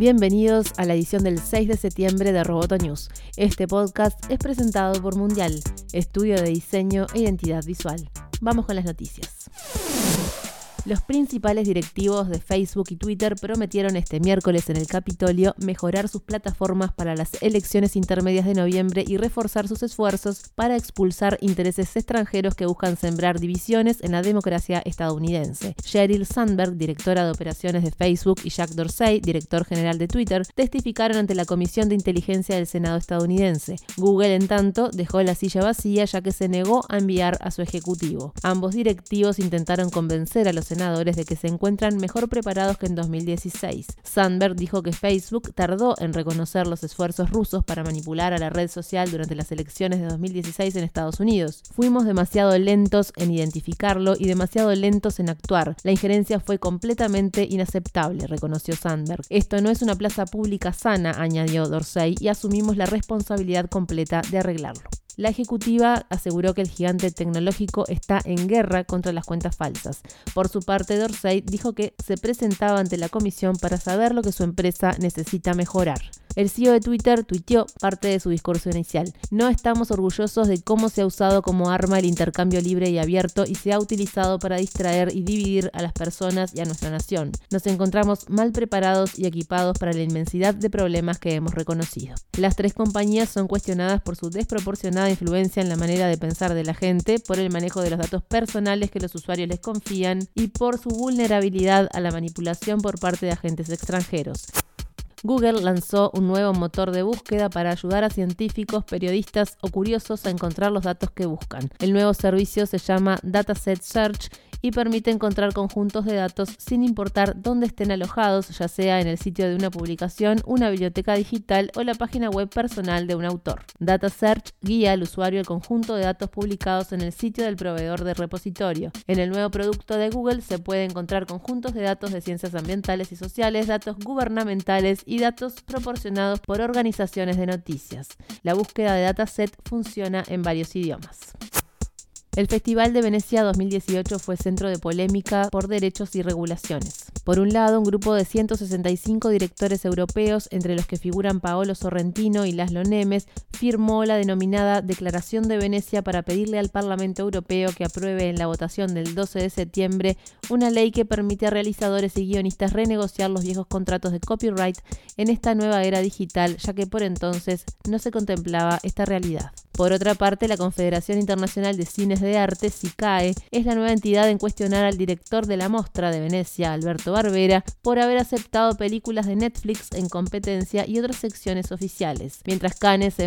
Bienvenidos a la edición del 6 de septiembre de Roboto News. Este podcast es presentado por Mundial, estudio de diseño e identidad visual. Vamos con las noticias. Los principales directivos de Facebook y Twitter prometieron este miércoles en el Capitolio mejorar sus plataformas para las elecciones intermedias de noviembre y reforzar sus esfuerzos para expulsar intereses extranjeros que buscan sembrar divisiones en la democracia estadounidense. Sheryl Sandberg, directora de operaciones de Facebook, y Jack Dorsey, director general de Twitter, testificaron ante la Comisión de Inteligencia del Senado estadounidense. Google, en tanto, dejó la silla vacía ya que se negó a enviar a su ejecutivo. Ambos directivos intentaron convencer a los senadores de que se encuentran mejor preparados que en 2016. Sandberg dijo que Facebook tardó en reconocer los esfuerzos rusos para manipular a la red social durante las elecciones de 2016 en Estados Unidos. Fuimos demasiado lentos en identificarlo y demasiado lentos en actuar. La injerencia fue completamente inaceptable, reconoció Sandberg. Esto no es una plaza pública sana, añadió Dorsey, y asumimos la responsabilidad completa de arreglarlo. La ejecutiva aseguró que el gigante tecnológico está en guerra contra las cuentas falsas. Por su parte, Dorsey dijo que se presentaba ante la comisión para saber lo que su empresa necesita mejorar. El CEO de Twitter tuiteó parte de su discurso inicial. No estamos orgullosos de cómo se ha usado como arma el intercambio libre y abierto y se ha utilizado para distraer y dividir a las personas y a nuestra nación. Nos encontramos mal preparados y equipados para la inmensidad de problemas que hemos reconocido. Las tres compañías son cuestionadas por su desproporcionada influencia en la manera de pensar de la gente, por el manejo de los datos personales que los usuarios les confían y por su vulnerabilidad a la manipulación por parte de agentes extranjeros. Google lanzó un nuevo motor de búsqueda para ayudar a científicos, periodistas o curiosos a encontrar los datos que buscan. El nuevo servicio se llama Dataset Search y permite encontrar conjuntos de datos sin importar dónde estén alojados, ya sea en el sitio de una publicación, una biblioteca digital o la página web personal de un autor. Data Search guía al usuario el conjunto de datos publicados en el sitio del proveedor de repositorio. En el nuevo producto de Google se puede encontrar conjuntos de datos de ciencias ambientales y sociales, datos gubernamentales y datos proporcionados por organizaciones de noticias. La búsqueda de dataset funciona en varios idiomas. El Festival de Venecia 2018 fue centro de polémica por derechos y regulaciones. Por un lado, un grupo de 165 directores europeos, entre los que figuran Paolo Sorrentino y Laszlo Nemes, firmó la denominada Declaración de Venecia para pedirle al Parlamento Europeo que apruebe en la votación del 12 de septiembre una ley que permite a realizadores y guionistas renegociar los viejos contratos de copyright en esta nueva era digital, ya que por entonces no se contemplaba esta realidad. Por otra parte, la Confederación Internacional de Cines de Arte, SICAE, es la nueva entidad en cuestionar al director de la Mostra de Venecia, Alberto Barbera, por haber aceptado películas de Netflix en competencia y otras secciones oficiales. Mientras Cannes se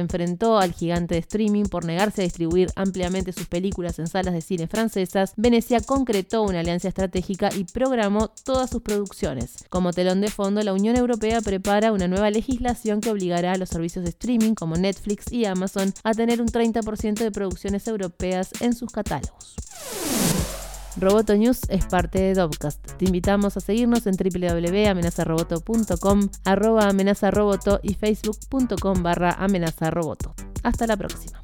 al gigante de streaming por negarse a distribuir ampliamente sus películas en salas de cine francesas, Venecia concretó una alianza estratégica y programó todas sus producciones. Como telón de fondo, la Unión Europea prepara una nueva legislación que obligará a los servicios de streaming como Netflix y Amazon a tener un 30% de producciones europeas en sus catálogos. Roboto News es parte de Dovcast. Te invitamos a seguirnos en www.amenazaroboto.com, arroba amenazaroboto y facebook.com barra amenazaroboto. Hasta la próxima.